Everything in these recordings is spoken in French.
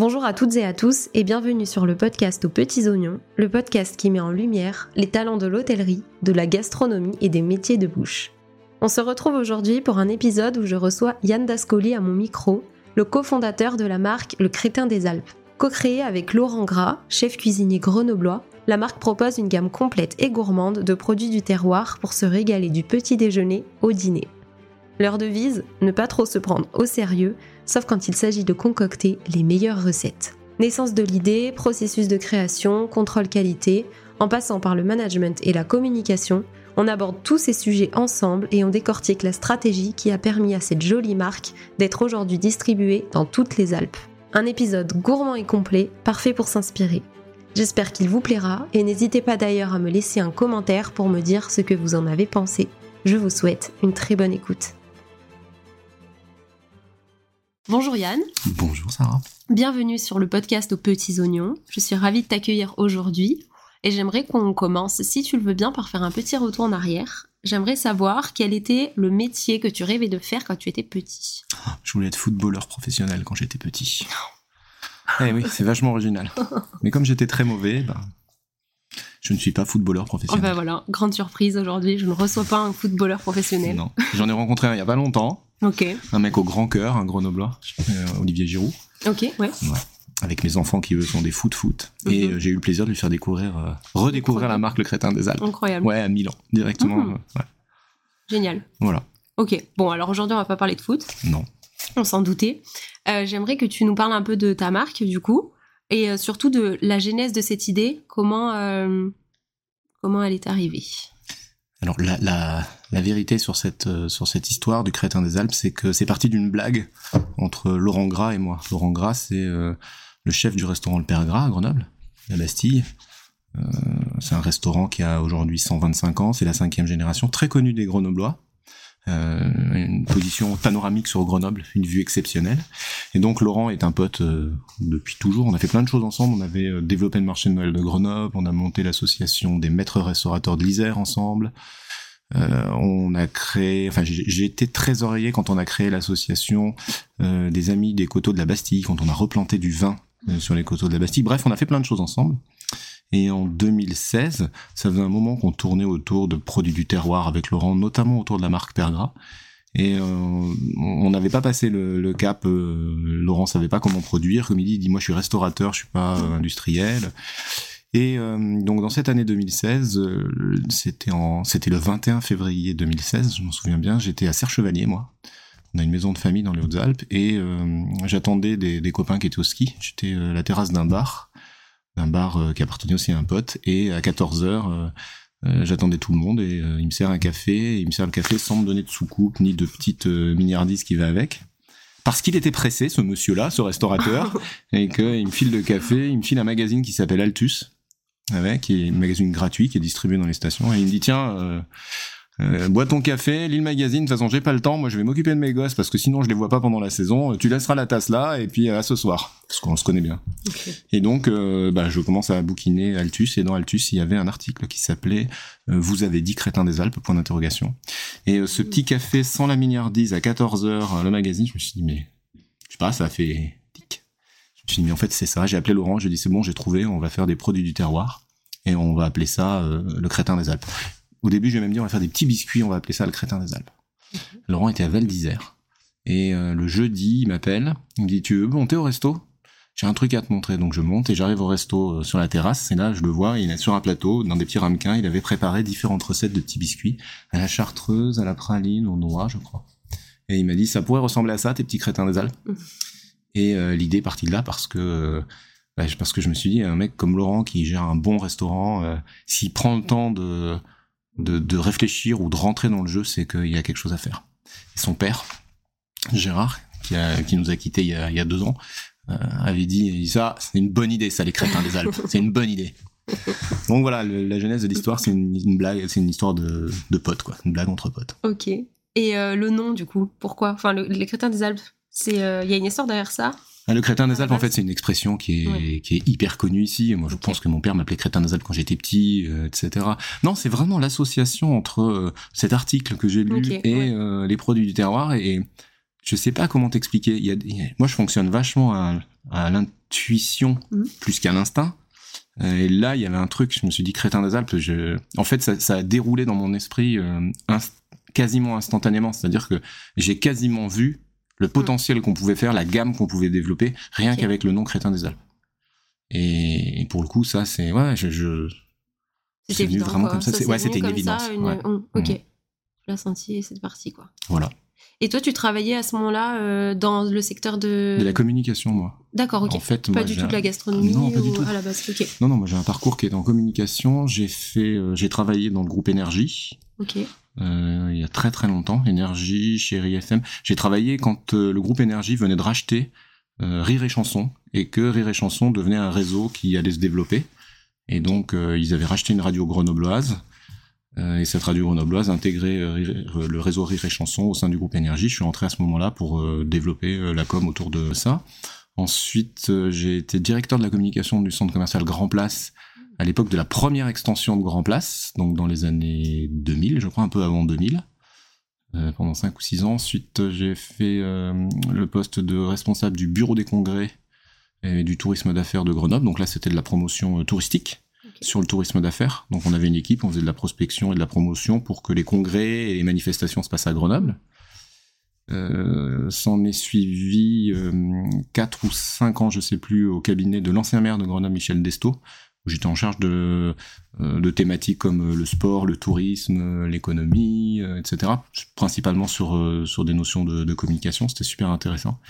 Bonjour à toutes et à tous et bienvenue sur le podcast aux petits oignons, le podcast qui met en lumière les talents de l'hôtellerie, de la gastronomie et des métiers de bouche. On se retrouve aujourd'hui pour un épisode où je reçois Yann Dascoli à mon micro, le cofondateur de la marque Le Crétin des Alpes. Co-créée avec Laurent Gras, chef cuisinier grenoblois, la marque propose une gamme complète et gourmande de produits du terroir pour se régaler du petit déjeuner au dîner. Leur devise, ne pas trop se prendre au sérieux, sauf quand il s'agit de concocter les meilleures recettes. Naissance de l'idée, processus de création, contrôle qualité, en passant par le management et la communication, on aborde tous ces sujets ensemble et on décortique la stratégie qui a permis à cette jolie marque d'être aujourd'hui distribuée dans toutes les Alpes. Un épisode gourmand et complet, parfait pour s'inspirer. J'espère qu'il vous plaira et n'hésitez pas d'ailleurs à me laisser un commentaire pour me dire ce que vous en avez pensé. Je vous souhaite une très bonne écoute. Bonjour Yann. Bonjour Sarah. Bienvenue sur le podcast aux petits oignons. Je suis ravie de t'accueillir aujourd'hui et j'aimerais qu'on commence, si tu le veux bien, par faire un petit retour en arrière. J'aimerais savoir quel était le métier que tu rêvais de faire quand tu étais petit. Je voulais être footballeur professionnel quand j'étais petit. Eh oui, c'est vachement original. Mais comme j'étais très mauvais, ben, je ne suis pas footballeur professionnel. Oh ben voilà, grande surprise aujourd'hui, je ne reçois pas un footballeur professionnel. Non, j'en ai rencontré un il y a pas longtemps. Un mec au grand cœur, un grenoblois, euh, Olivier Giroud. Ok, ouais. Avec mes enfants qui eux sont des foot-foot. Et Mhm. euh, j'ai eu le plaisir de lui faire découvrir, euh, redécouvrir la marque Le Crétin des Alpes. Incroyable. Ouais, à Milan, directement. Mhm. ouais. Génial. Voilà. Ok, bon alors aujourd'hui on va pas parler de foot, Non. on s'en doutait. J'aimerais que tu nous parles un peu de ta marque du coup et surtout de la genèse de cette idée, comment, comment elle est arrivée? Alors la, la, la vérité sur cette, euh, sur cette histoire du crétin des Alpes, c'est que c'est parti d'une blague entre Laurent Gras et moi. Laurent Gras, c'est euh, le chef du restaurant Le Père Gras à Grenoble, la Bastille. Euh, c'est un restaurant qui a aujourd'hui 125 ans, c'est la cinquième génération, très connu des Grenoblois. Euh, une position panoramique sur Grenoble, une vue exceptionnelle. Et donc Laurent est un pote euh, depuis toujours. On a fait plein de choses ensemble. On avait euh, développé le marché de Noël de Grenoble. On a monté l'association des maîtres restaurateurs de l'Isère ensemble. Euh, on a créé, enfin j'ai été trésorier quand on a créé l'association euh, des amis des coteaux de la Bastille, quand on a replanté du vin euh, sur les coteaux de la Bastille. Bref, on a fait plein de choses ensemble. Et en 2016, ça faisait un moment qu'on tournait autour de produits du terroir avec Laurent, notamment autour de la marque Pergras. Et euh, on n'avait pas passé le, le cap. euh, Laurent savait pas comment produire. Comme il dit, il dit moi je suis restaurateur, je suis pas euh, industriel. Et euh, donc dans cette année 2016, euh, c'était en c'était le 21 février 2016, je m'en souviens bien. J'étais à Serre-Chevalier moi. On a une maison de famille dans les Hautes-Alpes et j'attendais des, des copains qui étaient au ski. J'étais à la terrasse d'un bar, d'un bar euh, qui appartenait aussi à un pote. Et à 14 heures, euh, euh, j'attendais tout le monde et il me sert un café. Et il me sert le café sans me donner de soucoupe ni de petite miniardise qui va avec. Parce qu'il était pressé, ce monsieur-là, ce restaurateur, et qu'il me file de café, il me file un magazine qui s'appelle Altus, avec, qui est un magazine gratuit qui est distribué dans les stations, et il me dit tiens, euh, euh, bois ton café, lis le magazine, de toute façon j'ai pas le temps, moi je vais m'occuper de mes gosses parce que sinon je les vois pas pendant la saison, tu laisseras la tasse là, et puis à ce soir, parce qu'on se connaît bien. Et donc, euh, bah, je commence à bouquiner Altus, et dans Altus, il y avait un article qui s'appelait euh, Vous avez dit crétin des Alpes, point d'interrogation. Et euh, ce petit café sans la milliardise à 14 heures, euh, le magazine, je me suis dit, mais, je sais pas, ça fait tic. Je me suis dit, mais en fait, c'est ça. J'ai appelé Laurent, j'ai dit, c'est bon, j'ai trouvé, on va faire des produits du terroir, et on va appeler ça euh, le crétin des Alpes. Au début, je vais même dire, on va faire des petits biscuits, on va appeler ça le crétin des Alpes. Laurent était à Val d'Isère. Et euh, le jeudi, il m'appelle, il me dit, tu veux monter au resto? J'ai un truc à te montrer. Donc je monte et j'arrive au resto euh, sur la terrasse. Et là, je le vois, il est sur un plateau, dans des petits ramequins. Il avait préparé différentes recettes de petits biscuits, à la chartreuse, à la praline, au noix, je crois. Et il m'a dit, ça pourrait ressembler à ça, tes petits crétins des Alpes? Mhm. Et euh, l'idée est partie de là parce que, bah, parce que je me suis dit, un mec comme Laurent qui gère un bon restaurant, euh, s'il prend le temps de, de, de réfléchir ou de rentrer dans le jeu, c'est qu'il y a quelque chose à faire. Son père, Gérard, qui, qui nous a quittés il y a, il y a deux ans, euh, avait dit ça, c'est une bonne idée, ça, les crétins des Alpes. C'est une bonne idée. Donc voilà, la genèse de l'histoire, c'est une, blague, c'est une histoire de, de potes, quoi. Une blague entre potes. Ok. Et euh, le nom du coup, pourquoi? Enfin, le- les crétins des Alpes, euh, il y a une histoire derrière ça? Ah, le crétin des la Alpes, en fait, c'est une expression qui est, Ouais. qui est hyper connue ici. Moi, je pense que mon père m'appelait crétin des Alpes quand j'étais petit, euh, etc. Non, c'est vraiment l'association entre euh, cet article que j'ai lu et ouais. euh, les produits du terroir. Et je sais pas comment t'expliquer. Il y a, moi, je fonctionne vachement à, à l'intuition Mhm. plus qu'à l'instinct. Et là, il y avait un truc, je me suis dit, Crétin des Alpes, je... en fait, ça, ça a déroulé dans mon esprit inst- quasiment instantanément. C'est-à-dire que j'ai quasiment vu le potentiel qu'on pouvait faire, la gamme qu'on pouvait développer, rien qu'avec le nom Crétin des Alpes. Et, et pour le coup, ça, c'est... Ouais, je... je... C'est vraiment quoi. comme ça, ouais, c'était une évidence, Ça, une- ouais. Ok. Mhm. Tu l'as senti et c'est parti, quoi. Voilà. Et toi, tu travaillais à ce moment-là euh, dans le secteur de. De la communication, moi. D'accord, ok. En fait, pas moi, du tout de la gastronomie Non, pas du ou tout. à la base. Non, non, moi j'ai un parcours qui est en communication. J'ai fait, euh, j'ai travaillé dans le groupe Énergie Ok. euh, il y a très très longtemps. Énergie, Chérie FM. J'ai travaillé quand le groupe Énergie venait de racheter Rire et Chanson et que Rire et Chanson devenait un réseau qui allait se développer. Et donc ils avaient racheté une radio grenobloise. Euh, et cette radio grenobloise euh, Rire- euh, le réseau Rire et Chanson au sein du groupe Énergie. Je suis entré à ce moment-là pour euh, développer la com autour de ça. Ensuite, j'ai été directeur de la communication du centre commercial Grand Place à l'époque de la première extension de Grand Place, donc dans les années 2000, je crois un peu avant 2000, euh, pendant 5 ou 6 ans. Ensuite, j'ai fait le poste de responsable du bureau des congrès et du tourisme d'affaires de Grenoble. Donc là, c'était de la promotion touristique. Sur le tourisme d'affaires. Donc on avait une équipe, on faisait de la prospection et de la promotion pour que les congrès et les manifestations se passent à Grenoble. Euh, S'en est suivi euh, 4 ou 5 ans, je sais plus, au cabinet de l'ancien maire de Grenoble, Michel Desto, où j'étais en charge de, euh, de thématiques comme euh, le sport, le tourisme, l'économie, etc. Principalement sur, sur des notions de, de communication, c'était super intéressant.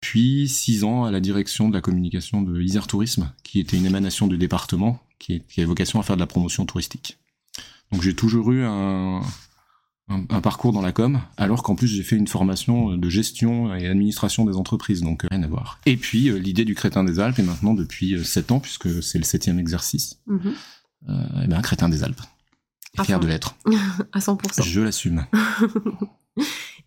Puis 6 ans à la direction de la communication de Isère Tourisme, qui était une émanation du département, qui, est- qui avait vocation à faire de la promotion touristique. Donc j'ai toujours eu un, un, un parcours dans la com, alors qu'en plus j'ai fait une formation de gestion et administration des entreprises, donc euh, rien à voir. Et puis euh, l'idée du Crétin des Alpes est maintenant depuis 7 ans, puisque c'est le septième exercice, Mhm. euh, eh ben, Crétin des Alpes. Et À fier fond. de l'être. À 100%. Je l'assume.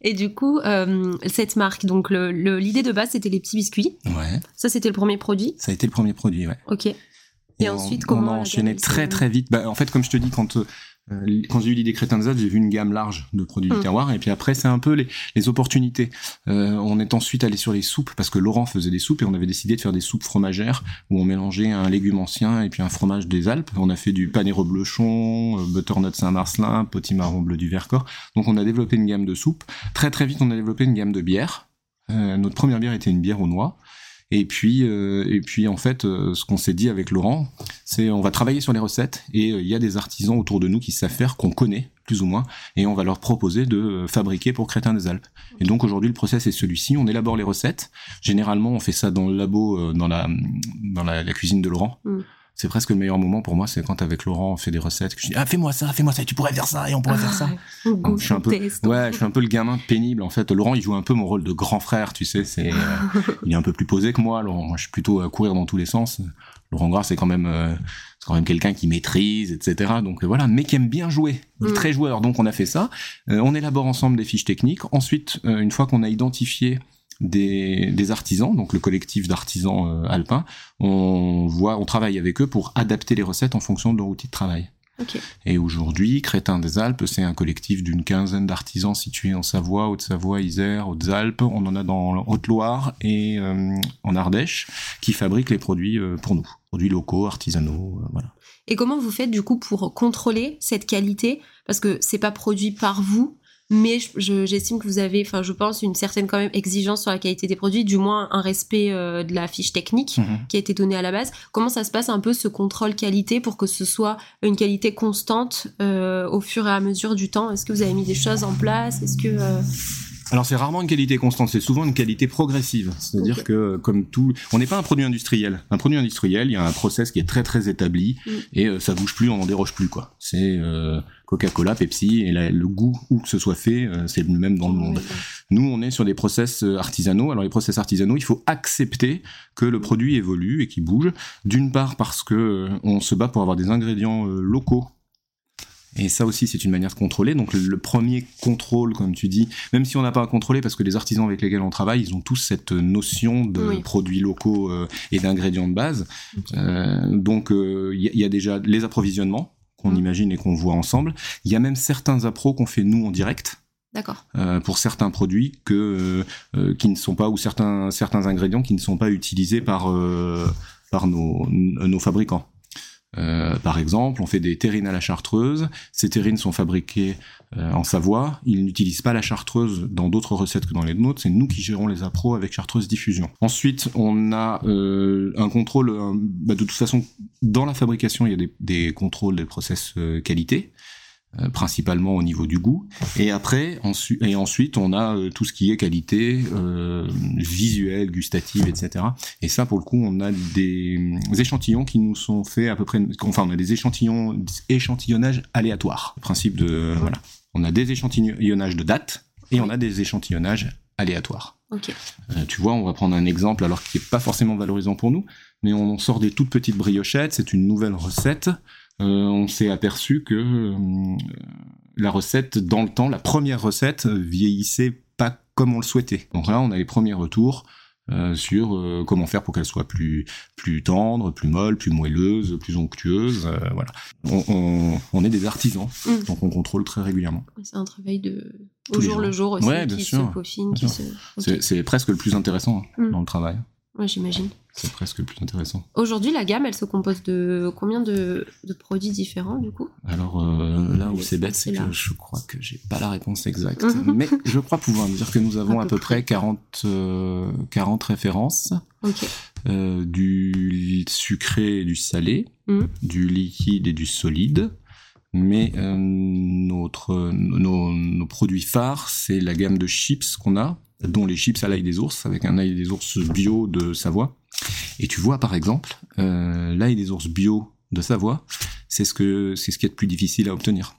Et du coup, euh, cette marque, donc le- le- l'idée de base, c'était les petits biscuits. Ouais, Ça, c'était le premier produit. ça a été le premier produit, ouais. Ok. Et on- ensuite, on comment a la enchaîné très très vite. Bah, en fait, comme je te dis, quand euh, quand j'ai eu l'idée Crétin des Alpes, j'ai vu une gamme large de produits du Mm. terroir. Et puis après, c'est un peu les, les opportunités. Euh, on est ensuite allé sur les soupes parce que Laurent faisait des soupes et on avait décidé de faire des soupes fromagères où on mélangeait un légume ancien et puis un fromage des Alpes. On a fait du panero bleuchon, euh, butternut Saint-Marcelin, potimarron bleu du Vercors. Donc on a développé une gamme de soupes. Très très vite, on a développé une gamme de bières. Euh, notre première bière était une bière aux noix. Et puis, euh, et puis en fait, euh, ce qu'on s'est dit avec Laurent, c'est on va travailler sur les recettes et euh, il y a des artisans autour de nous qui savent faire, qu'on connaît plus ou moins, et on va leur proposer de fabriquer pour Crétin des Alpes. Et donc aujourd'hui, le process est celui-ci. On élabore les recettes. Généralement, on fait ça dans le labo, dans la dans la, la cuisine de Laurent. Mm. C'est presque le meilleur moment pour moi, c'est quand avec Laurent on fait des recettes. Que je dis ah fais-moi ça, fais-moi ça, tu pourrais faire ça et on pourrait faire ça. Ah, Je suis un peu-. Ouais, je suis un peu le gamin pénible en fait. Laurent, il joue un peu mon rôle de grand frère, tu sais. C'est, euh, il est un peu plus posé que moi. Laurent, moi, je suis plutôt à courir dans tous les sens. Laurent Gras, c'est quand même, euh, c'est quand même quelqu'un qui maîtrise, etc. Donc euh, voilà, mais qui aime bien jouer. Il est Mm. très joueur. Donc on a fait ça. Euh, on élabore ensemble des fiches techniques. Ensuite, une fois qu'on a identifié des, des artisans, donc le collectif d'artisans euh, alpins, on voit, on travaille avec eux pour adapter les recettes en fonction de leur outil de travail. Et aujourd'hui, Crétin des Alpes, c'est un collectif d'une quinzaine d'artisans situés en Savoie, Haute-Savoie, Isère, Hautes-Alpes. On en a dans Haute-Loire et euh, en Ardèche qui fabriquent les produits euh, pour nous. Produits locaux, artisanaux, euh, voilà. Et comment vous faites du coup pour contrôler cette qualité? Parce que c'est pas produit par vous, mais je- je- j'estime que vous avez, enfin je pense, une certaine quand même exigence sur la qualité des produits, du moins un respect euh, de la fiche technique qui a été donnée à la base. Comment ça se passe un peu ce contrôle qualité pour que ce soit une qualité constante euh, au fur et à mesure du temps? Est-ce que vous avez mis des choses en place? Est-ce que euh, Alors c'est rarement une qualité constante, c'est souvent une qualité progressive. C'est-à-dire que comme tout, on n'est pas un produit industriel. Un produit industriel, il y a un process qui est très très établi Mm. et euh, ça bouge plus, on n'en déroge plus quoi. C'est euh, Coca-Cola, Pepsi et la- le goût où que ce soit fait, euh, c'est le même dans le monde. Nous, on est sur des process euh, artisanaux. Alors, les process artisanaux, il faut accepter que le produit évolue et qu'il bouge. D'une part, parce que on se bat pour avoir des ingrédients locaux. Et ça aussi, c'est une manière de contrôler. Donc, le, premier contrôle, comme tu dis, même si on n'a pas à contrôler, parce que les artisans avec lesquels on travaille, ils ont tous cette notion de Oui. produits locaux euh, et d'ingrédients de base. Euh, donc, euh, il y, a- il y a déjà les approvisionnements qu'on Mm. imagine et qu'on voit ensemble. Il y a même certains appros qu'on fait nous en direct. D'accord. euh, pour certains produits que euh, euh, qui ne sont pas ou certains certains ingrédients qui ne sont pas utilisés par euh, par nos nos fabricants. Euh, par exemple, on fait des terrines à la chartreuse. Ces terrines sont fabriquées euh, en Savoie. Ils n'utilisent pas la chartreuse dans d'autres recettes que dans les nôtres. C'est nous qui gérons les appros avec chartreuse diffusion. Ensuite, on a euh, un contrôle. bah, de toute façon, dans la fabrication, il y a des, des contrôles des process qualité, euh, principalement au niveau du goût. Et après, ensuite, et ensuite, on a euh, tout ce qui est qualité euh, visuelle, gustative, etc. Et ça, pour le coup, on a des échantillons qui nous sont faits à peu près. Enfin, on a des échantillons, des échantillonnages aléatoires. Le principe de voilà. On a des échantillonnages de date et on a des échantillonnages aléatoires. Euh, tu vois, on va prendre un exemple alors qui est pas forcément valorisant pour nous, mais on sort des toutes petites briochettes, c'est une nouvelle recette. Euh, on s'est aperçu que euh, la recette, dans le temps, la première recette euh, vieillissait pas comme on le souhaitait. Donc là, on a les premiers retours euh, sur euh, comment faire pour qu'elle soit plus plus tendre, plus molle, plus moelleuse, plus onctueuse. euh, voilà. On, on, on est des artisans, Mm. donc on contrôle très régulièrement. C'est un travail de au Tous les jour jours. le jour aussi Ouais, bien qui sûr. se peaufine, qui C'est presque le plus intéressant hein, Mm. dans le travail. Ouais, j'imagine. C'est presque le plus intéressant. Aujourd'hui, la gamme, elle se compose de combien de, de produits différents du coup? Alors euh, là où c'est bête, c'est là. que je crois que j'ai pas la réponse exacte, Mhm. mais je crois pouvoir dire que nous avons À à, peu peu près 40, euh, 40 références, euh, du sucré et du salé, Mhm. du liquide et du solide. Mais euh, notre, nos, nos produits phares, c'est la gamme de chips qu'on a, dont les chips à l'ail des ours, avec un ail des ours bio de Savoie. Et tu vois, par exemple, euh, l'ail des ours bio de Savoie, c'est ce que c'est ce qui est plus difficile à obtenir.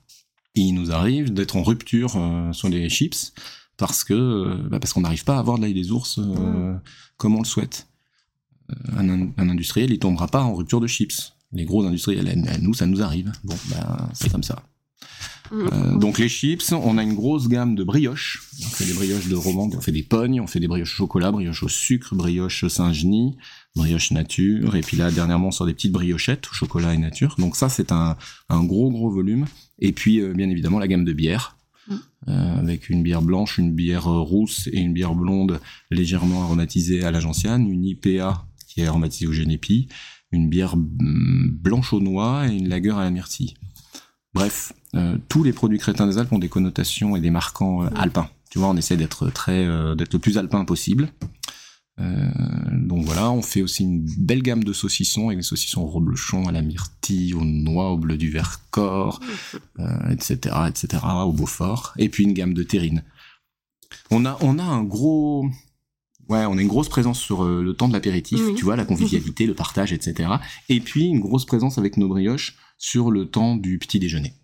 Il nous arrive d'être en rupture euh, sur les chips parce que euh, bah, parce qu'on n'arrive pas à avoir de l'ail des ours euh, comme on le souhaite. Un, in- un industriel, il tombera pas en rupture de chips. Les gros industriels, à- nous, ça nous arrive. Bon, bah, c'est comme ça. Euh, donc les chips, on a une grosse gamme de brioches. On fait des brioches de romande, on fait des pognes, on fait des brioches au chocolat, brioches au sucre, brioches Saint-Genis, brioches nature, et puis là dernièrement sur des petites briochettes au chocolat et nature. Donc ça c'est un, un gros gros volume. Et puis euh, bien évidemment la gamme de bières. Mm. Euh, avec une bière blanche, une bière rousse et une bière blonde légèrement aromatisée à la gentiane, une IPA qui est aromatisée au génépi, une bière mm, blanche au noix et une lager à la myrtille. Bref, euh, tous les produits crétins des Alpes ont des connotations et des marquants euh, alpins. Tu vois, on essaie d'être très, euh, d'être le plus alpin possible. Donc voilà, on fait aussi une belle gamme de saucissons avec des saucissons au reblochon, à la myrtille, aux noix, au bleu du Vercors, etc., etc., au Beaufort. Et puis une gamme de terrines. On a, on a un gros, ouais, on a une grosse présence sur le temps de l'apéritif, tu vois, la convivialité, le partage, etc. Et puis une grosse présence avec nos brioches sur le temps du petit déjeuner.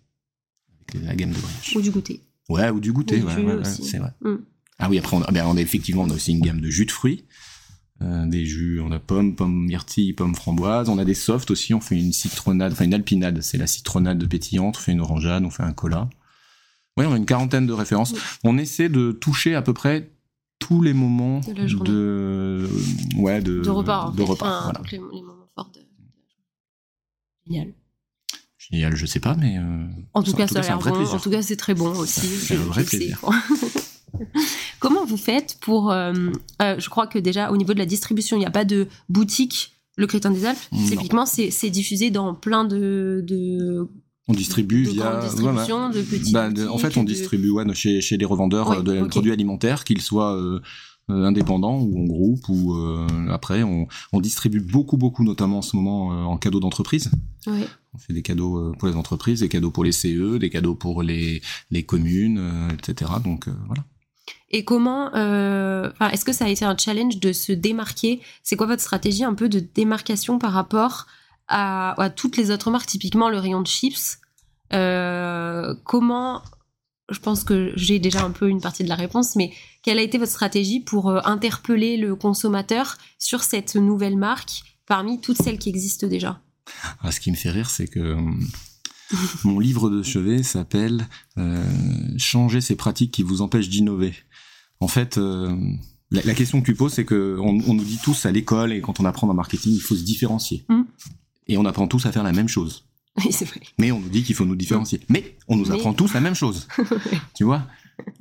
Avec la gamme de brioches. Ou du goûter. Ouais, ou du goûter, Ou ouais, c'est vrai. Mm. Ah oui, après, on a, ben, on a effectivement, on a aussi une gamme de jus de fruits. Euh, des jus, on a pommes, pommes myrtilles, pommes framboises. On a des softs aussi, on fait une citronnade, enfin une alpinade, c'est la citronnade pétillante, on fait une orangeade, on fait un cola. Ouais, on a une quarantaine de références. Oui. On essaie de toucher à peu près tous les moments De la journée. de, ouais, de, De repas. en de repas, Enfin, voilà. les, les moments forts de. Génial. Génial, je sais pas, mais euh, En tout cas, ça a bon. plaisir. En tout cas, c'est très bon aussi. C'est un vrai plaisir. Comment vous faites pour euh, euh, Je crois que déjà au niveau de la distribution, il n'y a pas de boutique. Le Crétin des Alpes, Non. typiquement, c'est diffusé dans plein de, de On distribue de via de Bah, de- en fait, on de- distribue ouais, chez, chez les revendeurs Ouais, de produits alimentaires, qu'ils soient euh, indépendants ou en groupe. Ou euh, après, on, on distribue beaucoup, beaucoup, notamment en ce moment euh, en cadeaux d'entreprise. Ouais. On fait des cadeaux euh, pour les entreprises, des cadeaux pour les CE, des cadeaux pour les, les communes, euh, etc. Donc euh, voilà. Et comment, est-ce que ça a été un challenge de se démarquer? C'est quoi votre stratégie un peu de démarcation par rapport à, toutes les autres marques, typiquement le rayon de chips? Comment, je pense que j'ai déjà un peu une partie de la réponse, mais quelle a été votre stratégie pour interpeller le consommateur sur cette nouvelle marque parmi toutes celles qui existent déjà? Ah, ce qui me fait rire, c'est que euh, mon livre de chevet s'appelle euh, Changer ces pratiques qui vous empêchent d'innover. En fait, euh, la, la question que tu poses, c'est que on, on nous dit tous à l'école et quand on apprend le marketing, il faut se différencier. Mm. Et on apprend tous à faire la même chose. Oui, c'est vrai. Mais on nous dit qu'il faut nous différencier. Mais on nous Mais- apprend tous la même chose. tu vois?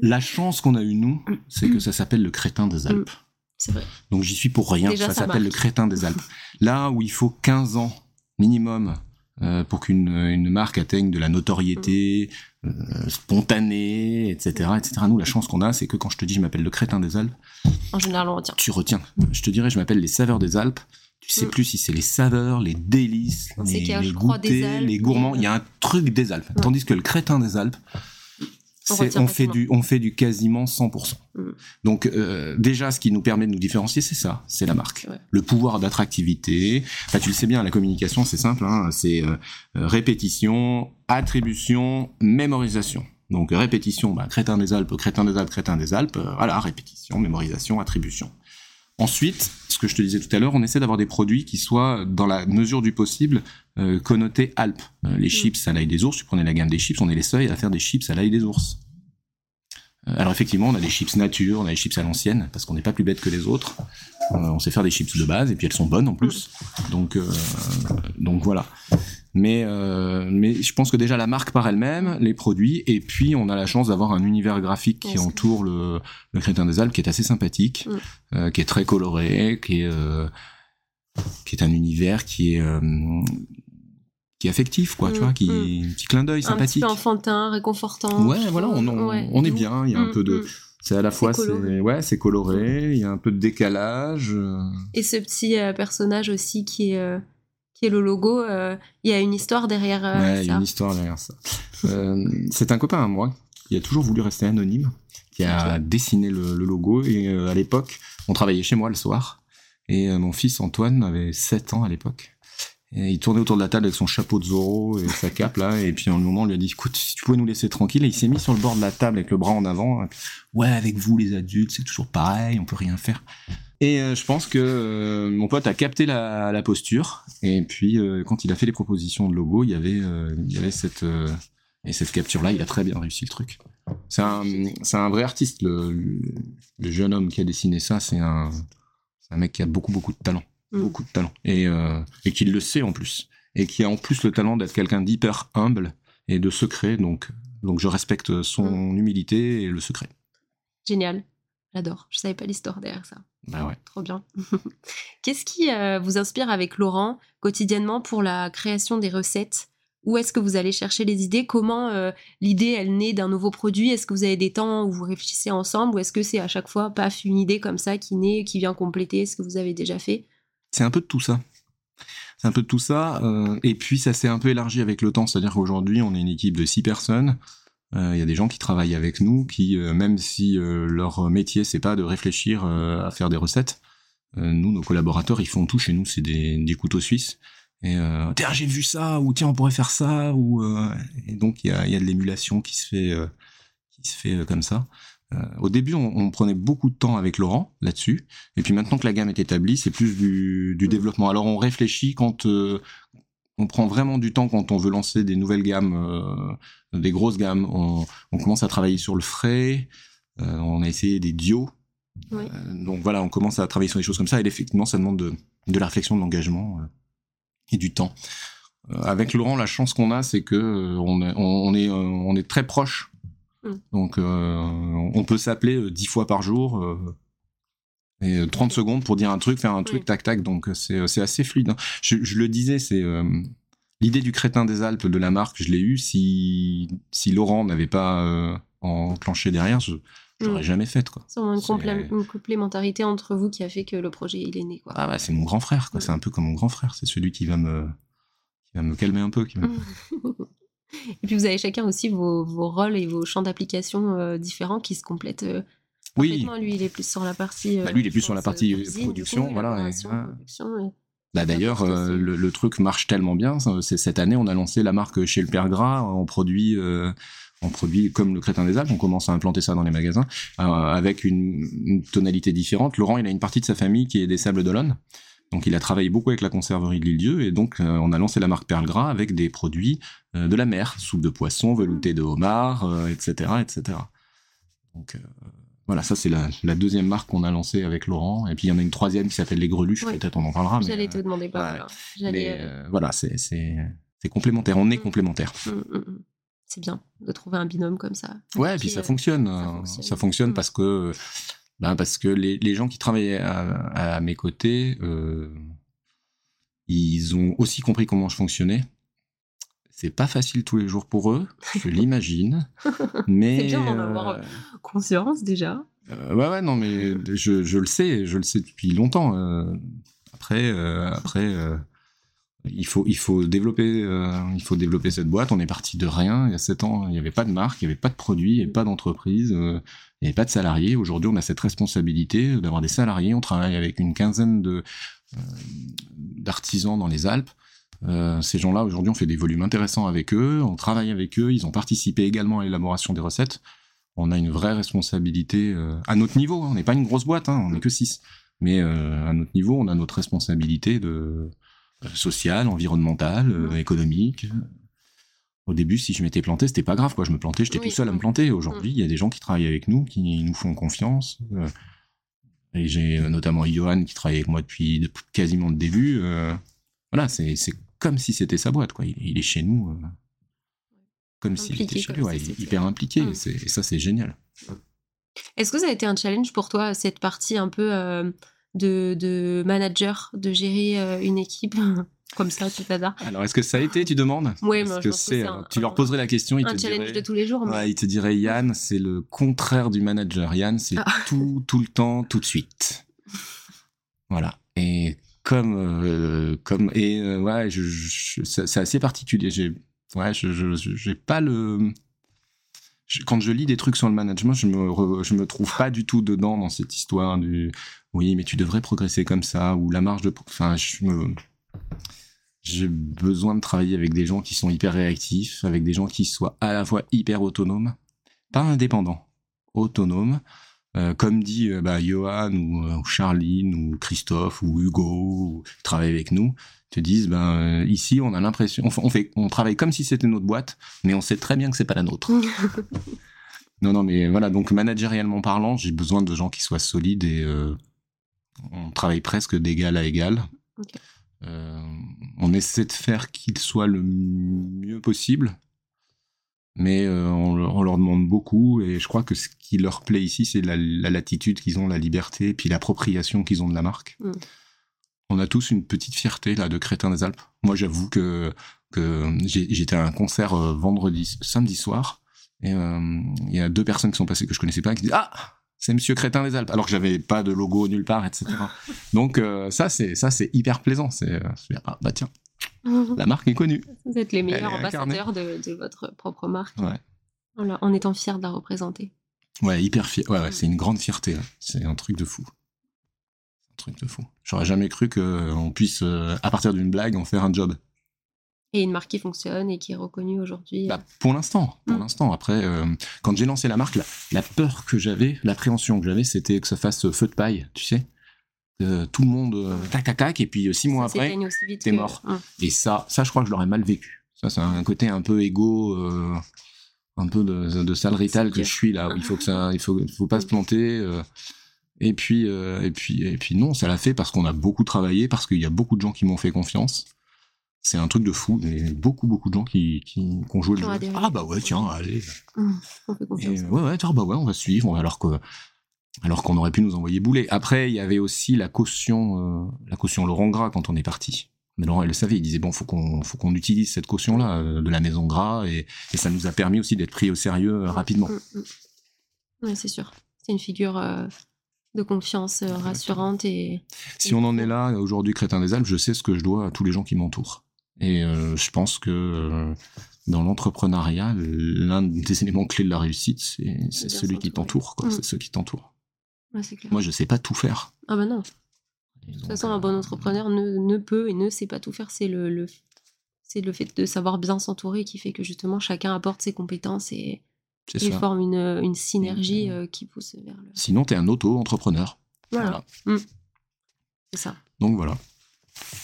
La chance qu'on a eu nous, c'est que ça s'appelle le crétin des Alpes. C'est vrai. Donc j'y suis pour rien. Déjà, ça ça s'appelle le crétin des Alpes. Là où il faut 15 ans minimum euh, pour qu'une une marque atteigne de la notoriété euh, spontanée, etc., etc. Nous, la chance qu'on a, c'est que quand je te dis je m'appelle le crétin des Alpes, En général, on retient. tu retiens. Je te dirais je m'appelle les saveurs des Alpes. Tu sais Mm. plus si c'est les saveurs, les délices, les, les goûters, les gourmands. Il y a un truc des Alpes. Ouais. Tandis que le crétin des Alpes, On fait du, on fait du quasiment 100%. Mm. Donc euh, déjà, ce qui nous permet de nous différencier, c'est ça, c'est la marque. Ouais. Le pouvoir d'attractivité. Enfin, tu le sais bien, la communication, c'est simple. Hein, c'est euh, euh, répétition, attribution, mémorisation. Donc répétition, bah, crétin des Alpes, crétin des Alpes, crétin des Alpes. euh, voilà, répétition, mémorisation, attribution. Ensuite, ce que je te disais tout à l'heure, on essaie d'avoir des produits qui soient, dans la mesure du possible, euh, connotés Alpes. Euh, les chips à l'ail des ours, tu prenais la gamme des chips, on est les seuls à faire des chips à l'ail des ours. Euh, alors effectivement, on a des chips nature, on a des chips à l'ancienne, parce qu'on n'est pas plus bête que les autres. On sait faire des chips de base, et puis elles sont bonnes en plus. Donc, euh, donc voilà. Mais, euh, mais je pense que déjà la marque par elle-même, les produits, et puis on a la chance d'avoir un univers graphique qui entoure le, le crétin des Alpes, qui est assez sympathique, Mm. euh, qui est très coloré, qui est, euh, qui est un univers qui est, qui est affectif, quoi, tu Mm, vois, qui mm. un petit clin d'œil Un petit sympathique. peu enfantin, réconfortant. Ouais, voilà, on, on, Ouais, on est bien. Il y a un Mm, peu de, c'est à la fois, c'est coloré. ouais, c'est coloré. Il y a un peu de décalage. Et ce petit personnage aussi qui est, qui est le logo, euh, il y a une histoire derrière euh, ouais, il y a ça. une histoire derrière ça. Euh, c'est un copain à moi qui a toujours voulu rester anonyme, qui a dessiné le, le logo. Et euh, à l'époque, on travaillait chez moi le soir. Et euh, mon fils Antoine avait 7 ans à l'époque. Et il tournait autour de la table avec son chapeau de Zorro et sa cape là. Et puis à un moment, on lui a dit, écoute, si tu pouvais nous laisser tranquille. Et il s'est mis sur le bord de la table avec le bras en avant. Ouais, avec vous les adultes, c'est toujours pareil, on peut rien faire. Et euh, je pense que euh, mon pote a capté la, posture. Et puis euh, quand il a fait les propositions de logo, il y avait, il y avait cette et cette capture là, il a très bien réussi le truc. C'est un, c'est un vrai artiste. Le, le jeune homme qui a dessiné ça, c'est un mec qui a beaucoup beaucoup de talent, Mm. beaucoup de talent, et euh, et qui le sait en plus, et qui a en plus le talent d'être quelqu'un d'hyper humble et de secret. Donc donc je respecte son humilité et le secret. Génial. J'adore. Je savais pas l'histoire derrière ça. Bah ouais. Trop bien. Qu'est-ce qui euh, vous inspire avec Laurent quotidiennement pour la création des recettes? Où est-ce que vous allez chercher les idées? Comment euh, l'idée, elle naît d'un nouveau produit? Est-ce que vous avez des temps où vous réfléchissez ensemble? Ou est-ce que c'est à chaque fois, paf, une idée comme ça qui naît, qui vient compléter ce que vous avez déjà fait? C'est un peu de tout ça. C'est un peu de tout ça. euh, et puis ça s'est un peu élargi avec le temps. C'est-à-dire qu'aujourd'hui, on est une équipe de six personnes. Euh, Il y a des gens qui travaillent avec nous, qui, euh, même si euh, leur métier, c'est pas de réfléchir euh, à faire des recettes, euh, nous, nos collaborateurs, ils font tout chez nous. C'est des, couteaux suisses. Et euh, tiens, j'ai vu ça, ou tiens, on pourrait faire ça, ou euh, et donc il y a, de l'émulation qui se fait, euh, euh, comme ça. Euh, au début, on, on prenait beaucoup de temps avec Laurent là-dessus. Et puis maintenant que la gamme est établie, c'est plus du, du développement. Alors on réfléchit quand euh, on prend vraiment du temps quand on veut lancer des nouvelles gammes, euh, des grosses gammes. On, on commence à travailler sur le frais. euh, on a essayé des dios. Oui. Euh, donc voilà, on commence à travailler sur des choses comme ça. Et effectivement, ça demande de, de la réflexion, de l'engagement euh, et du temps. Euh, avec Laurent, la chance qu'on a, c'est que euh, on, on, est, on est très proche. Mm. Donc euh, on peut s'appeler euh, dix fois par jour. euh, et euh, 30 secondes pour dire un truc, faire un truc, Oui. tac, tac. Donc c'est assez fluide. hein. Je, je le disais, c'est euh, l'idée du crétin des Alpes de la marque. Je l'ai eu si si Laurent n'avait pas euh, enclenché derrière, je j'aurais Mm. jamais fait quoi. C'est vraiment une, complé- une complémentarité entre vous qui a fait que le projet il est né. Quoi. Ah bah c'est mon grand frère, quoi. Mm. C'est un peu comme mon grand frère. C'est celui qui va me qui va me calmer un peu. Qui va- Mm. Et puis vous avez chacun aussi vos, vos rôles et vos champs d'application euh, différents qui se complètent. euh, Oui. Lui, il est plus sur la partie. euh, Bah, lui, il est plus sur la pense, partie, euh, euh, cuisine, production, coup, voilà, et- production, Bah d'ailleurs, euh, le, le truc marche tellement bien. C'est cette année, on a lancé la marque chez le Père Gras en produit, euh, en produit comme le Crétin des Alpes. On commence à implanter ça dans les magasins euh, avec une, une tonalité différente. Laurent, il a une partie de sa famille qui est des Sables d'Olonne. Donc il a travaillé beaucoup avec la conserverie de l'île-dieu et donc euh, on a lancé la marque Perle Gras avec des produits euh, de la mer, soupe de poisson, velouté de homard, euh, etc., etc. Donc voilà, ça c'est la, la deuxième marque qu'on a lancée avec Laurent. Et puis il y en a une troisième qui s'appelle les Greluches. Ouais. Peut-être on en parlera. J'allais te demander pas. ouais. mais voilà, c'est complémentaire. On est Mm. complémentaires. mm, mm, c'est bien de trouver un binôme comme ça. Ouais, et puis ça fonctionne. Ça fonctionne, parce que, ben parce que les, les gens qui travaillaient à, à mes côtés, euh, ils ont aussi compris comment je fonctionnais. C'est pas facile tous les jours pour eux, je l'imagine. mais c'est bien d'en avoir conscience déjà. Euh, ouais, ouais, non, mais je, je, le sais, je le sais depuis longtemps. Euh, après, euh, après, il faut, il faut développer, il faut développer cette boîte. On est parti de rien il y a sept ans. Il n'y avait pas de marque, il n'y avait pas de produit, il n'y avait pas d'entreprise, il n'y avait pas de salariés. Aujourd'hui, on a cette responsabilité d'avoir des salariés. On travaille avec une quinzaine de d'artisans dans les Alpes. Euh, ces gens-là, aujourd'hui, on fait des volumes intéressants avec eux, on travaille avec eux, ils ont participé également à l'élaboration des recettes. On a une vraie responsabilité euh, à notre niveau. Hein. On n'est pas une grosse boîte, hein, on n'est que 6. Mais euh, à notre niveau, on a notre responsabilité de sociale, environnementale, économique. Au début, si je m'étais planté, c'était pas grave, quoi. Je me plantais, j'étais tout seul à me planter. Aujourd'hui, il y a des gens qui travaillent avec nous, qui nous font confiance. et j'ai notamment Johan qui travaille avec moi depuis, depuis quasiment le début. voilà, c'est comme si c'était sa boîte, quoi. Il, est chez nous, euh, comme s'il était chez lui, hyper impliqué. Hum. Et, ça, c'est génial. Est-ce que ça a été un challenge pour toi, cette partie un peu euh, de, manager, de gérer euh, une équipe comme ça, tout hasard Alors, est-ce que ça a été, tu demandes? Oui, moi, que c'est. Tu leur poserais la question, ils un te challenge de tous les jours. Mais... il te dirait Yann, c'est le contraire du manager. Yann, c'est ah. tout, tout le temps, tout de suite. Voilà. Et comme euh, comme et euh, ouais je, c'est assez particulier j'ai ouais je j'ai pas le quand je lis des trucs sur le management je me je me trouve pas du tout dedans dans cette histoire du oui mais tu devrais progresser comme ça ou la marge de enfin je me j'ai besoin de travailler avec des gens qui sont hyper réactifs avec des gens qui soient à la fois hyper autonomes pas indépendants autonomes euh, comme dit euh, bah, Johan ou, euh, ou, Charline ou Christophe ou Hugo ou, qui travaillent avec nous, te disent ben ici on a l'impression on, fait on travaille comme si c'était notre boîte, mais on sait très bien que c'est pas la nôtre. non non mais voilà donc managérialement parlant, j'ai besoin de gens qui soient solides et on travaille presque d'égal à égal. on essaie de faire qu'il soit le mieux possible mais euh, on, leur demande beaucoup et je crois que ce qui leur plaît ici, c'est la, latitude qu'ils ont, la liberté, puis l'appropriation qu'ils ont de la marque. Mm. On a tous une petite fierté là de Crétin des Alpes. Moi, j'avoue que que j'étais à un concert euh, vendredi, samedi soir, et euh, il y a deux personnes qui sont passées que je connaissais pas qui disent ah c'est Monsieur Crétin des Alpes, alors que j'avais pas de logo nulle part, etc. Donc ça c'est ça c'est hyper plaisant. C'est ah bah tiens la marque est connue. Vous êtes les meilleurs ambassadeurs de, votre propre marque. En, étant fier de la représenter. Ouais, hyper fier. Ouais, c'est une grande fierté. C'est un truc de fou. Un truc de fou. J'aurais jamais cru qu'on puisse, euh, à partir d'une blague, en faire un job. Et une marque qui fonctionne et qui est reconnue aujourd'hui. Bah, pour l'instant, pour mm. l'instant. Après, euh, quand j'ai lancé la marque, la peur que j'avais, l'appréhension que j'avais, c'était que ça fasse feu de paille, tu sais. Tout le monde euh, tac tac tac et puis euh, six mois après t'es mort. et ça ça je crois que je l'aurais mal vécu. Ça c'est un côté un peu égo euh, un peu de, de sale rital que je suis là il faut que ça il faut faut pas se planter et puis et puis et puis non ça l'a fait parce qu'on a beaucoup travaillé parce qu'il y a beaucoup de gens qui m'ont fait confiance c'est un truc de fou il y a beaucoup beaucoup de gens qui qui, ont joué le jeu ah bah ouais tiens allez mmh, on fait confiance. ouais ouais bah ouais on va suivre alors que alors qu'on aurait pu nous envoyer bouler. Après, il y avait aussi la caution, euh, la caution Laurent Gras quand on est parti. Mais Laurent, elle le savait, il disait bon, faut qu'on, faut qu'on utilise cette caution-là euh, de la maison Gras et, ça nous a permis aussi d'être pris au sérieux euh, rapidement. Mm, mm. Oui, c'est sûr. C'est une figure de confiance rassurante et. Si on en est là aujourd'hui, Crétin des Alpes, je sais ce que je dois à tous les gens qui m'entourent. Et je pense que dans l'entrepreneuriat, l'un des éléments clés de la réussite, c'est celui qui t'entoure, quoi. Mm. C'est ceux qui t'entourent. Moi, je sais pas tout faire. Ah bah non. de toute façon, un bon entrepreneur ne, peut et ne sait pas tout faire. C'est le, c'est le fait de savoir bien s'entourer qui fait que justement chacun apporte ses compétences et, forme une, synergie euh, qui pousse vers le. Sinon, tu es un auto-entrepreneur. Voilà. Mm. C'est ça. Donc voilà.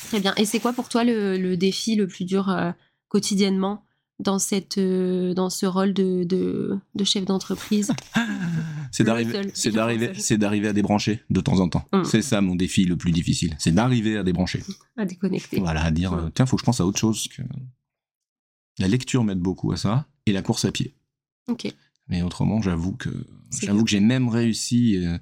Très bien. Et c'est quoi pour toi le, défi le plus dur euh, quotidiennement dans cette euh, dans ce rôle de, de, chef d'entreprise? C'est d'arriver à débrancher de temps en temps mm. c'est ça mon défi le plus difficile c'est d'arriver à débrancher à déconnecter voilà à dire tiens faut que je pense à autre chose que la lecture m'aide beaucoup à ça et la course à pied. Ok. Mais autrement, j'avoue que j'avoue que j'ai même réussi euh,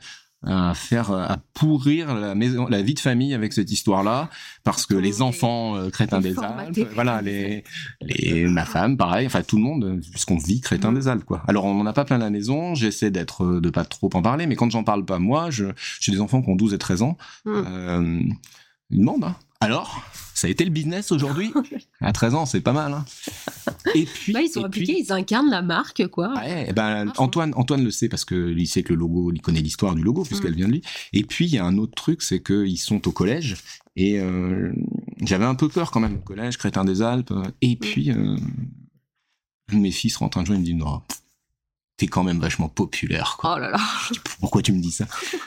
à faire à pourrir la maison, la vie de famille avec cette histoire-là, parce que les enfants euh, crétins des. Alpes, voilà les les ma femme, pareil, enfin tout le monde, euh, puisqu'on vit crétin Mhm. des Alpes quoi. Alors on en a pas plein à la maison, j'essaie d'être euh, de pas trop en parler, mais quand j'en parle pas moi, je j'ai des enfants qui ont 12 et 13 ans, Mhm. euh, ils demandent. hein. Alors, ça a été le business aujourd'hui À 13 ans, c'est pas mal. Hein. Et puis, Bah, ils sont puis- appliqués, ils incarnent la marque, quoi. Ouais, eh ben, Vachement. Antoine, Antoine le sait parce que il sait que le logo, il connaît l'histoire du logo puisqu'elle Mm. vient de lui. Et puis il y a un autre truc, c'est qu'ils sont au collège et euh, j'avais un peu peur quand même au collège, crétin des Alpes. Mm. Et puis euh, mes fils rentre un jour, il me dit non, t'es quand même vachement populaire. Quoi. Oh là là. Je dis, Pourquoi tu me dis ça?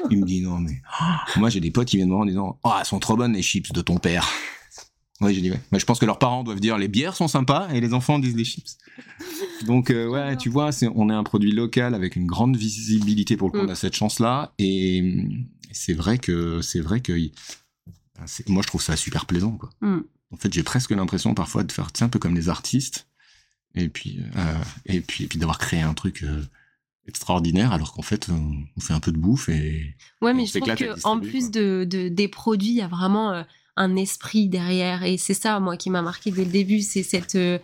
Il me dit non mais oh. moi j'ai des potes qui viennent me voir en disant oh elles sont trop bonnes les chips de ton père. Ouais, j'ai dit ouais. Mais je pense que leurs parents doivent dire les bières sont sympas et les enfants disent les chips. Donc euh, ouais, tu vois, c'est, on est un produit local avec une grande visibilité pour le coup, Mm. on a cette chance-là et c'est vrai que c'est vrai que moi je trouve ça super plaisant quoi. Mm. En fait, j'ai presque l'impression parfois de faire un peu comme les artistes et puis euh, et puis et puis d'avoir créé un truc euh, extraordinaire alors qu'en fait on, fait un peu de bouffe et Ouais, mais je trouve que en plus de, de- des produits, il y a vraiment euh, un esprit derrière. Et c'est ça, moi, qui m'a marqué dès le début. C'est cette. euh,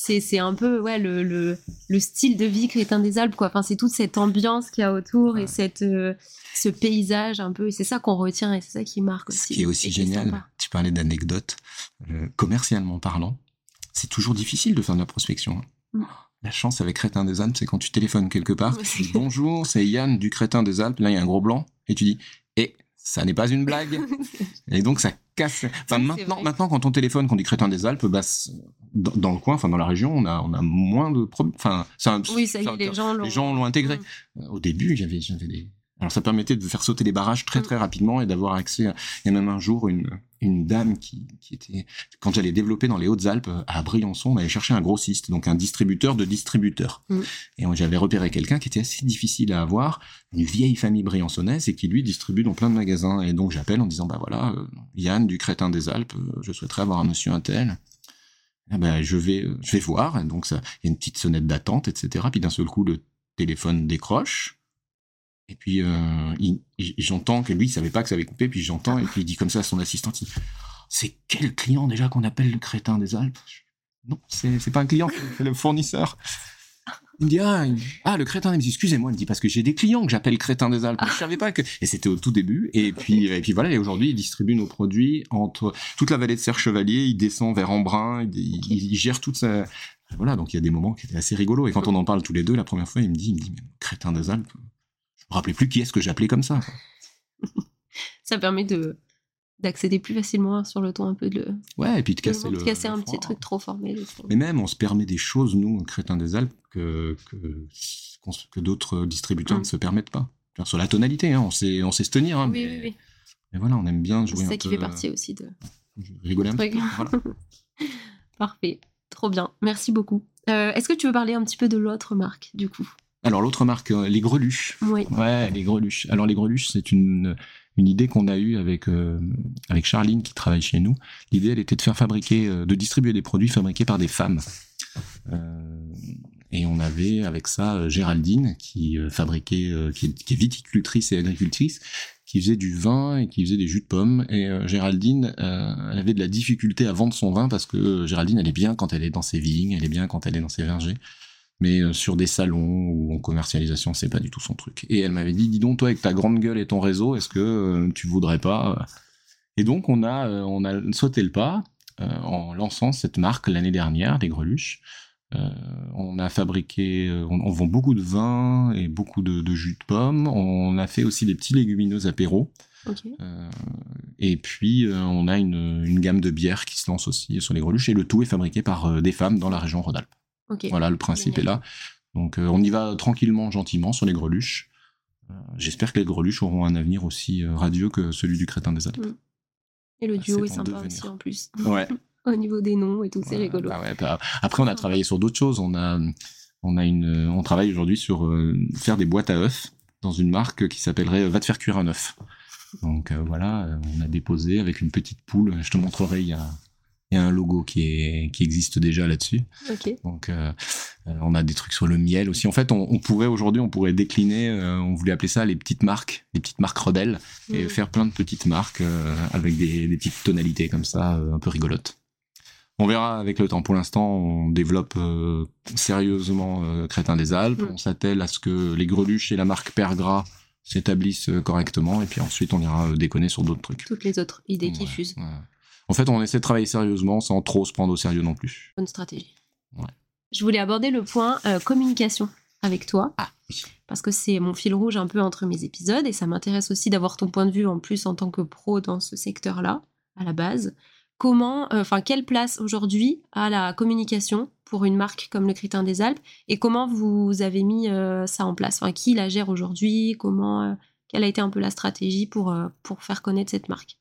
c'est, c'est un peu ouais, le, le, le style de vie crétin des Alpes. Quoi. Enfin, c'est toute cette ambiance qu'il y a autour et cette, euh, ce paysage un peu. Et c'est ça qu'on retient et c'est ça qui marque aussi. Ce qui est aussi génial, tu parlais d'anecdotes, euh, commercialement parlant, c'est toujours difficile de faire de la prospection. hein. Mm. La chance avec Crétin des Alpes, c'est quand tu téléphones quelque part, tu dis bonjour, c'est Yann du Crétin des Alpes, là il y a un gros blanc, et tu dis, et ça n'est pas une blague. et donc ça Enfin, maintenant, maintenant, quand on téléphone, qu'on dit Crétin des Alpes, bah, dans, dans le coin, enfin dans la région, on a, on a moins de problèmes. Enfin, un- Oui, ça y est, les gens l'ont. intégré. Mm. Euh, Au début, j'avais, j'avais des. Alors, ça permettait de faire sauter les barrages très très rapidement et d'avoir accès. À... Il y a même un jour une une dame qui, qui était quand j'allais développer dans les Hautes-Alpes à Briançon, on allait chercher un grossiste, donc un distributeur de distributeurs. Mm. Et j'avais repéré quelqu'un qui était assez difficile à avoir, une vieille famille briançonnaise et qui lui distribue dans plein de magasins. Et donc j'appelle en disant bah voilà, euh, Yann du Crétin des Alpes, euh, je souhaiterais avoir un monsieur un tel. Ah ben, je vais, euh, je vais voir. Et donc, ça, il y a une petite sonnette d'attente, etc. Puis d'un seul coup, le téléphone décroche. Et puis, euh, j'entends que lui, il savait pas que ça avait coupé. Puis j'entends, et puis il dit comme ça à son assistante, c'est quel client déjà qu'on appelle le crétin des Alpes? Non, c'est c'est pas un client, c'est le fournisseur. Il me dit, ah, ah, le crétin, me dit, excusez-moi, il me dit, parce que j'ai des clients que j'appelle crétin des Alpes. Je savais pas que, et c'était au tout début. Et puis, et puis voilà, et aujourd'hui, il distribue nos produits entre toute la vallée de Serre-Chevalier, il descend vers Embrun, il, gère toute sa, voilà, donc il y a des moments qui étaient assez rigolos. Et quand on en parle tous les deux, la première fois, il me dit, il me dit, mais crétin des Alpes, me rappelais plus qui est-ce que j'appelais comme ça. Ça permet de d'accéder plus facilement sur le ton un peu de le, Ouais, et puis de casser de le. casser le un froid. petit truc trop trouve. Mais même, on se permet des choses, nous, crétins des Alpes, que, que, d'autres distributeurs Mm. ne se permettent pas. Sur la tonalité, hein, on, sait, on sait se tenir. Hein, Oui, mais, oui, oui. mais voilà, on aime bien jouer C'est un ça qui peu, fait partie aussi de. euh, rigoler un petit peu. Voilà. Parfait. Trop bien. Merci beaucoup. Euh, Est-ce que tu veux parler un petit peu de l'autre marque, du coup? Alors, l'autre marque, euh, les greluches. Oui. Ouais, les greluches. Alors, les greluches, c'est une, une idée qu'on a eue avec, euh, avec Charline qui travaille chez nous. L'idée, elle était de faire fabriquer, euh, de distribuer des produits fabriqués par des femmes. Euh, et on avait avec ça Géraldine qui fabriquait, qui, est, qui est viticultrice et agricultrice, qui faisait du vin et qui faisait des jus de pommes. Et Géraldine, elle avait de la difficulté à vendre son vin parce que Géraldine, elle est bien quand elle est dans ses vignes, elle est bien quand elle est dans ses vergers. Mais euh, sur des salons ou en commercialisation, c'est pas du tout son truc. Et elle m'avait dit, dis donc, toi, avec ta grande gueule et ton réseau, est-ce que euh, tu voudrais pas euh Et donc, on a, on a sauté le pas en lançant cette marque l'année dernière, des greluches. Euh, on a fabriqué, on, on vend beaucoup de vin et beaucoup de, de jus de pommes. On a fait aussi des petits légumineux apéros. Euh, et puis, euh, on a une, une gamme de bières qui se lance aussi sur les greluches. Et le tout est fabriqué par des femmes dans la région Rhône-Alpes. Voilà, le principe est là. Donc, euh, on y va tranquillement, gentiment sur les greluches. Euh, J'espère que les greluches auront un avenir aussi euh, radieux que celui du crétin des Alpes. Et le duo c'est est sympa devenir. aussi en plus. Ouais. Au niveau des noms et tout, c'est rigolo. bah ouais, bah, après, on a travaillé sur d'autres choses. On a, on a une, on travaille aujourd'hui sur euh, faire des boîtes à œufs dans une marque qui s'appellerait Va te faire cuire un œuf. Donc euh, voilà, on a déposé avec une petite poule. Je te montrerai, il y a, il y a un logo qui, est, qui existe déjà là-dessus. Ok. Donc, euh, on a des trucs sur le miel aussi. En fait, on, pourrait aujourd'hui, on pourrait décliner, on voulait appeler ça les petites marques, les petites marques rebelles, et mm. faire plein de petites marques avec des, petites tonalités comme ça, un peu rigolotes. On verra avec le temps. Pour l'instant, on développe sérieusement Crétin des Alpes. Mm. On s'attelle à ce que les greluches et la marque Père Gras s'établissent correctement, et puis ensuite on ira déconner sur d'autres trucs. Toutes les autres idées qui fusent. En fait, on essaie de travailler sérieusement sans trop se prendre au sérieux non plus. Bonne stratégie. Je voulais aborder le point euh, communication avec toi. Ah, Parce que c'est mon fil rouge un peu entre mes épisodes et ça m'intéresse aussi d'avoir ton point de vue en plus en tant que pro dans ce secteur-là, à la base. Comment, euh, enfin, quelle place aujourd'hui a la communication pour une marque comme le Crétin des Alpes et comment vous avez mis euh, ça en place? Enfin, qui la gère aujourd'hui? Comment, quelle a été un peu la stratégie pour, pour faire connaître cette marque?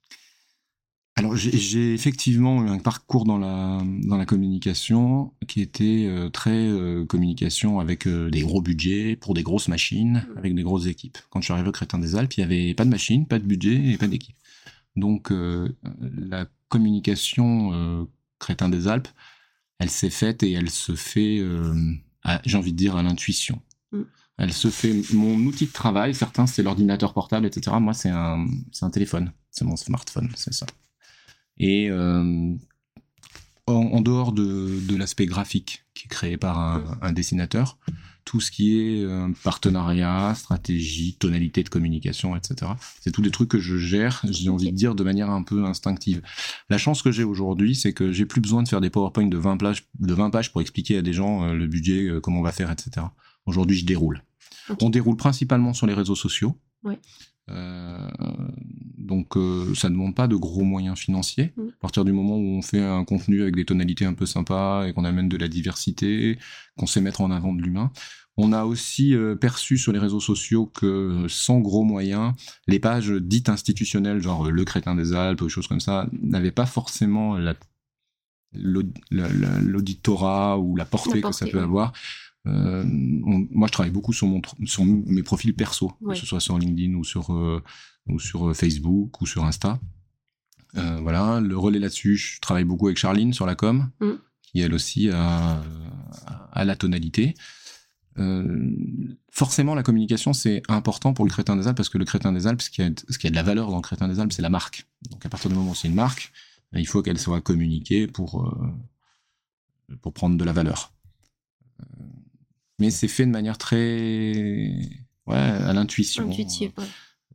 Alors j'ai effectivement eu un parcours dans la dans la communication qui était euh, très euh, communication avec euh, des gros budgets pour des grosses machines mmh. avec des grosses équipes. Quand je suis arrivé au Crétin des Alpes, il y avait pas de machine, pas de budget et pas d'équipe. Donc la communication Crétin des Alpes, elle s'est faite et elle se fait, j'ai envie de dire à l'intuition. Mmh. Elle se fait mon outil de travail. Certains c'est l'ordinateur portable, etc. Moi c'est un c'est un téléphone, c'est mon smartphone, c'est ça. Et euh, en, dehors de, de l'aspect graphique qui est créé par un, un, dessinateur, tout ce qui est euh, partenariat, stratégie, tonalité de communication, etc. C'est tous des trucs que je gère, j'ai envie de dire, de manière un peu instinctive. La chance que j'ai aujourd'hui, c'est que j'ai plus besoin de faire des PowerPoint de 20 pages, de 20 pages pour expliquer à des gens euh, le budget, comment on va faire, etc. Aujourd'hui, je déroule. On déroule principalement sur les réseaux sociaux. Ouais. Euh, donc euh, ça ne demande pas de gros moyens financiers. Mm. À partir du moment où on fait un contenu avec des tonalités un peu sympas et qu'on amène de la diversité, qu'on sait mettre en avant de l'humain, on a aussi euh, perçu sur les réseaux sociaux que sans gros moyens, les pages dites institutionnelles, genre le crétin des Alpes ou choses comme ça, n'avaient pas forcément l'auditorat ou la portée, que ça peut avoir. Euh, moi, je travaille beaucoup sur, mon, sur mes profils perso, que ce soit sur LinkedIn ou sur, euh, ou sur euh, Facebook ou sur Insta. voilà, le relais là-dessus, je travaille beaucoup avec Charline sur la com, mm. qui elle aussi a, a la tonalité. forcément, la communication, c'est important pour le Crétin des Alpes, parce que le Crétin des Alpes, ce qui a, ce qui a de la valeur dans le Crétin des Alpes, c'est la marque. Donc à partir du moment où c'est une marque, il faut qu'elle soit communiquée pour, pour prendre de la valeur mais c'est fait de manière très ouais, à l'intuition.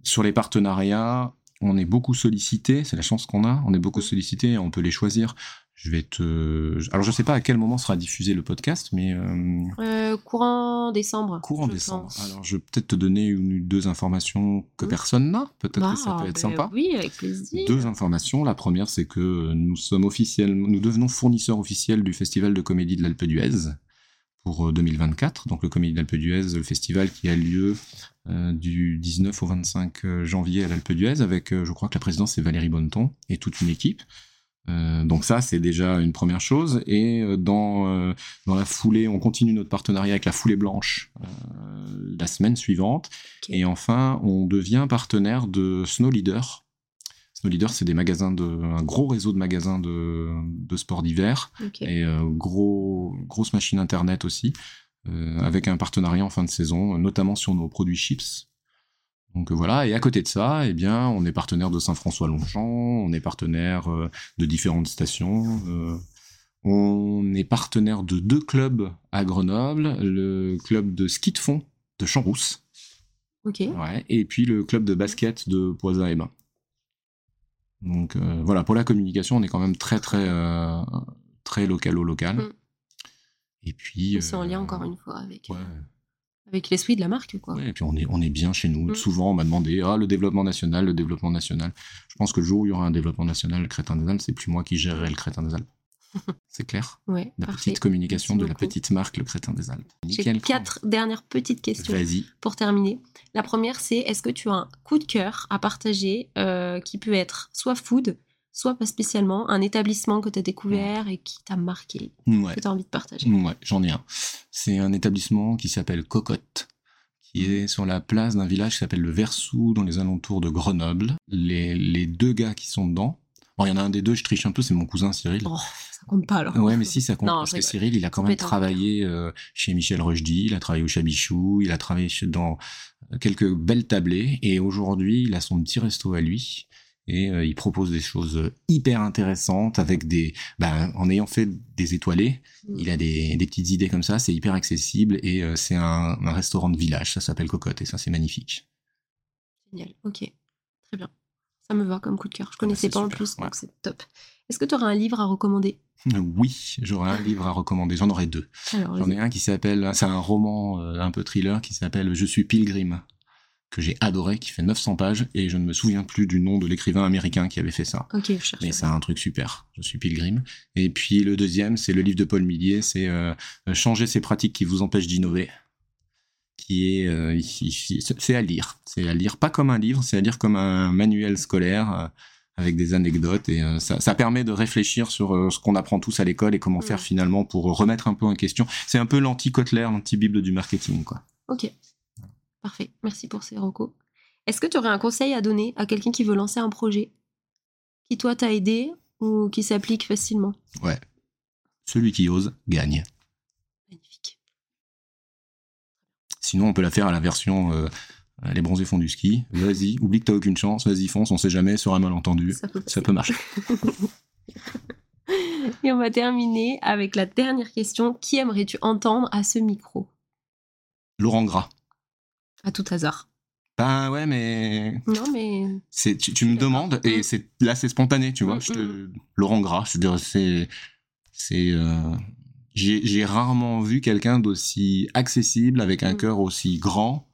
Sur les partenariats, on est beaucoup sollicité, c'est la chance qu'on a, on est beaucoup sollicité, on peut les choisir. Je vais te. Alors, je sais pas à quel moment sera diffusé le podcast, mais. Euh... Euh, courant décembre. Courant décembre. Alors, je vais peut-être te donner une ou deux informations que personne n'a. Peut-être que ça peut être bah, sympa. Oui, avec plaisir. Deux informations. La première, c'est que nous sommes officiellement, nous devenons fournisseurs officiels du Festival de comédie de l'Alpe d'Huez pour 2024. Euh, Donc le Comédie d'Alpe d'Huez, le festival qui a lieu euh, du 19 au 25 euh, janvier à l'Alpe d'Huez, avec, je crois que la présidence c'est Valérie Bonneton et toute une équipe. donc ça, c'est déjà une première chose. Et dans, dans la foulée, on continue notre partenariat avec la Foulée Blanche la semaine suivante. Et enfin, on devient partenaire de Snow Leader, nos leaders, c'est des magasins de, un gros réseau de magasins de, de sport d'hiver et euh, gros, grosse machine internet aussi, euh, avec un partenariat en fin de saison, notamment sur nos produits chips. Donc euh, voilà, et à côté de ça, eh bien, on est partenaire de Saint-François-Longchamp, on est partenaire de différentes stations. on est partenaire de deux clubs à Grenoble, le club de ski de fond de Champs-Rousse. Ouais, et puis le club de basket de Poisson et Bain. Donc euh, voilà, pour la communication, on est quand même très très euh, très local au local. Mm. Et puis c'est en lien euh, encore une fois avec avec l'esprit de la marque quoi. et puis on est on est bien chez nous. Mm. Souvent on m'a demandé ah le développement national, le développement national. Je pense que le jour où il y aura un développement national, le Crétin des Alpes, c'est plus moi qui gérerai le Crétin des Alpes. C'est clair Ouais. La petite communication de la petite marque Le Crétin des Alpes. J'ai quatre dernières petites questions pour terminer. La première, c'est est-ce que tu as un coup de cœur à partager euh, qui peut être soit food, soit pas spécialement, un établissement que tu as découvert et qui t'a marqué, que tu as envie de partager? Ouais, j'en ai un. C'est un établissement qui s'appelle Cocotte qui est sur la place d'un village qui s'appelle le Versou, dans les alentours de Grenoble. Les, les deux gars qui sont dedans, il y en a un des deux, je triche un peu, c'est mon cousin Cyril. Oh, ça compte pas alors. Ouais, mais si, ça compte. parce que Cyril, il a quand même travaillé euh, chez Michel Rojdi, il a travaillé au Chabichou, il a travaillé dans quelques belles tablées, et aujourd'hui, il a son petit resto à lui et euh, il propose des choses hyper intéressantes avec des bah, en ayant fait des étoilés mm. il a des, des, petites idées comme ça c'est hyper accessible et euh, c'est un, un, restaurant de village ça s'appelle Cocotte et ça c'est magnifique génial ok très bien ça me va comme coup de cœur je connaissais pas en plus donc c'est top est-ce que tu aurais un livre à recommander? Oui, j'aurais un livre à recommander. J'en aurais deux. J'en ai un qui s'appelle, c'est un roman euh, un peu thriller qui s'appelle Je suis Pilgrim que j'ai adoré, qui fait 900 pages, et je ne me souviens plus du nom de l'écrivain américain qui avait fait ça. Ok, je cherche. Mais c'est un truc super. Je suis pilgrim. Et puis le deuxième, c'est le livre de Paul Millier, c'est euh, Changer ces pratiques qui vous empêchent d'innover qui est euh, c'est à lire. C'est à lire pas comme un livre c'est à lire comme un manuel scolaire euh, avec des anecdotes et ça, ça, permet de réfléchir sur ce qu'on apprend tous à l'école et comment faire finalement pour remettre un peu en question. C'est un peu l'anti Kotler l'anti bible du marketing quoi. Ok. Parfait, merci pour ces recos. Est-ce que tu aurais un conseil à donner à quelqu'un qui veut lancer un projet qui, toi, t'a aidé ou qui s'applique facilement? Ouais. Celui qui ose gagne. Magnifique. Sinon, on peut la faire à la version euh, les bronzés font du ski. Vas-y, oublie que t'as aucune chance, vas-y, fonce, on sait jamais, sur un malentendu. Ça Ça peut marcher. Et on va terminer avec la dernière question. Qui aimerais-tu entendre à ce micro? Laurent Gras. À tout hasard. Ben ouais, mais. Non, mais. C'est, tu, me demandes, et mm. c'est, là, c'est spontané, tu vois. Mm, mm. Laurent Gras, je dirais, c'est. c'est euh, j'ai, rarement vu quelqu'un d'aussi accessible, avec un cœur aussi grand.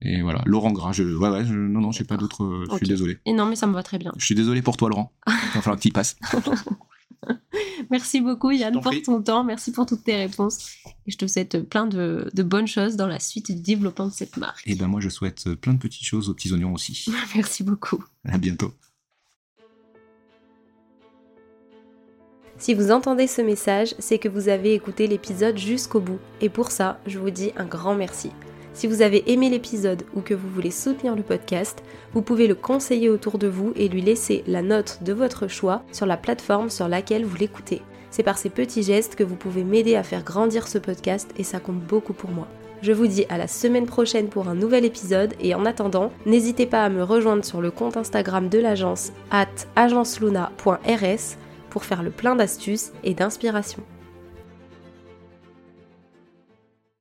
Et voilà, Laurent Gras, je, ouais, ouais, je, non, non, j'ai pas d'autre, je suis désolé. Et non, mais ça me va très bien. Je suis désolé pour toi, Laurent. Il va falloir que tu passes. Merci beaucoup Yann pour ton temps, merci pour toutes tes réponses. Et je te souhaite plein de, bonnes choses dans la suite du développement de cette marque. Et ben moi je souhaite plein de petites choses aux petits oignons aussi. merci beaucoup. À bientôt. Si vous entendez ce message, c'est que vous avez écouté l'épisode jusqu'au bout. Et pour ça, je vous dis un grand merci. Si vous avez aimé l'épisode ou que vous voulez soutenir le podcast, vous pouvez le conseiller autour de vous et lui laisser la note de votre choix sur la plateforme sur laquelle vous l'écoutez. C'est par ces petits gestes que vous pouvez m'aider à faire grandir ce podcast et ça compte beaucoup pour moi. Je vous dis à la semaine prochaine pour un nouvel épisode et en attendant, n'hésitez pas à me rejoindre sur le compte Instagram de l'agence at agenceluna.rs pour faire le plein d'astuces et d'inspiration.